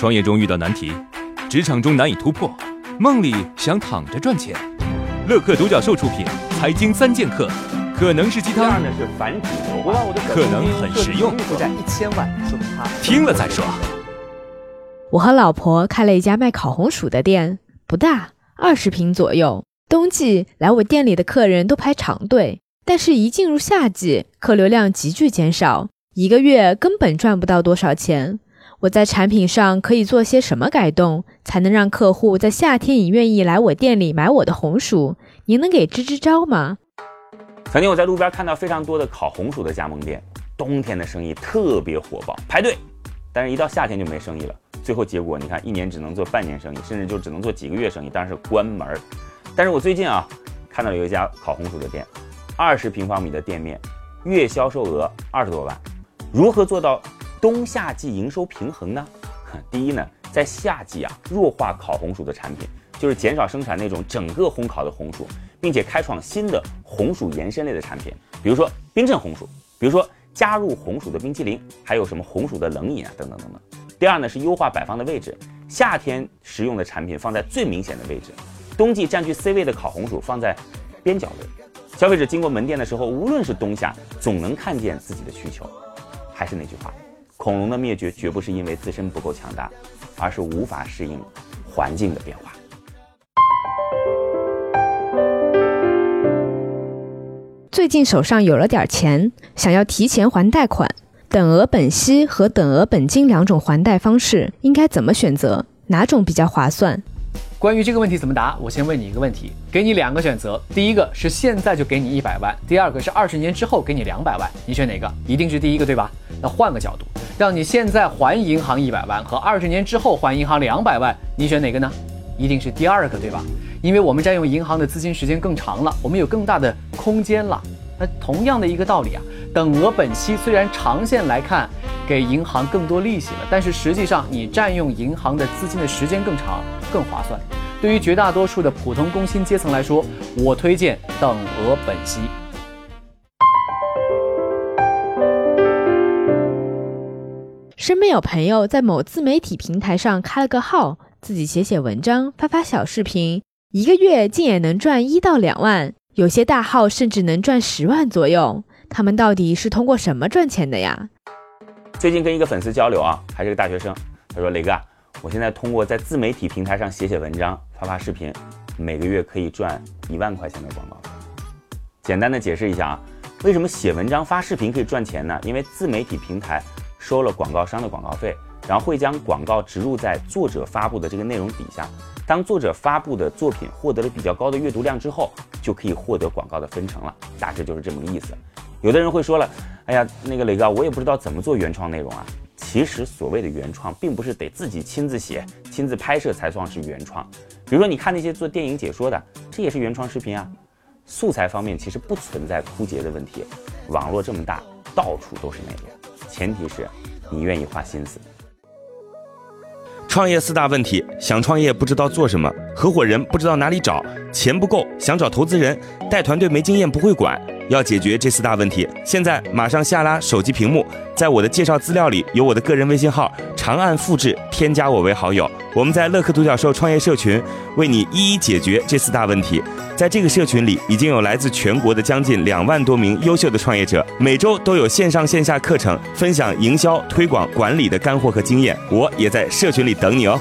创业中遇到难题，职场中难以突破，梦里想躺着赚钱。乐客独角兽出品，《财经三剑客》可能是鸡汤，呢是繁殖牛我把我的可能很实用负债一千万，说明他听了再说。我和老婆开了一家卖烤红薯的店，不大，二十平左右。冬季来我店里的客人都排长队，但是一进入夏季，客流量急剧减少，一个月根本赚不到多少钱。我在产品上可以做些什么改动，才能让客户在夏天也愿意来我店里买我的红薯？您能给支支招吗？曾经我在路边看到非常多的烤红薯的加盟店，冬天的生意特别火爆，排队，但是一到夏天就没生意了。最后结果你看，一年只能做半年生意，甚至就只能做几个月生意，当然是关门。但是我最近啊，看到有一家烤红薯的店，二十平方米的店面，月销售额二十多万，如何做到冬夏季营收平衡呢？第一呢，在夏季啊，弱化烤红薯的产品，就是减少生产那种整个烘烤的红薯，并且开创新的红薯延伸类的产品，比如说冰镇红薯，比如说加入红薯的冰淇淋，还有什么红薯的冷饮啊，等等等等。第二呢，是优化摆放的位置，夏天食用的产品放在最明显的位置，冬季占据 C 位的烤红薯放在边角位。消费者经过门店的时候，无论是冬夏，总能看见自己的需求。还是那句话，恐龙的灭绝绝不是因为自身不够强大，而是无法适应环境的变化。最近手上有了点钱，想要提前还贷款，等额本息和等额本金两种还贷方式应该怎么选择？哪种比较划算？关于这个问题怎么答，我先问你一个问题，给你两个选择，第一个是现在就给你一百万，第二个是二十年之后给你两百万，你选哪个？一定是第一个，对吧？那换个角度，让你现在还银行一百万和二十年之后还银行两百万，你选哪个呢？一定是第二个，对吧？因为我们占用银行的资金时间更长了，我们有更大的空间了。那同样的一个道理啊，等额本息虽然长线来看给银行更多利息了，但是实际上你占用银行的资金的时间更长，更划算。对于绝大多数的普通工薪阶层来说，我推荐等额本息。身边有朋友在某自媒体平台上开了个号，自己写写文章，发发小视频，一个月竟也能赚一到两万，有些大号甚至能赚十万左右。他们到底是通过什么赚钱的呀？最近跟一个粉丝交流啊，还是个大学生，他说：“磊哥，我现在通过在自媒体平台上写写文章、发发视频，每个月可以赚一万块钱的广告费。”简单的解释一下啊，为什么写文章、发视频可以赚钱呢？因为自媒体平台收了广告商的广告费，然后会将广告植入在作者发布的这个内容底下。当作者发布的作品获得了比较高的阅读量之后，就可以获得广告的分成了。大致就是这么个意思。有的人会说了，哎呀，那个磊哥，我也不知道怎么做原创内容啊。其实所谓的原创，并不是得自己亲自写、亲自拍摄才算是原创。比如说，你看那些做电影解说的，这也是原创视频啊。素材方面其实不存在枯竭的问题，网络这么大，到处都是内容，前提是你愿意花心思。创业四大问题：想创业不知道做什么，合伙人不知道哪里找，钱不够想找投资人，带团队没经验不会管。要解决这四大问题，现在马上下拉手机屏幕，在我的介绍资料里有我的个人微信号，长按复制，添加我为好友。我们在乐客独角兽创业社群为你一一解决这四大问题。在这个社群里，已经有来自全国的将近两万多名优秀的创业者，每周都有线上线下课程分享营销、推广、管理的干货和经验。我也在社群里等你哦。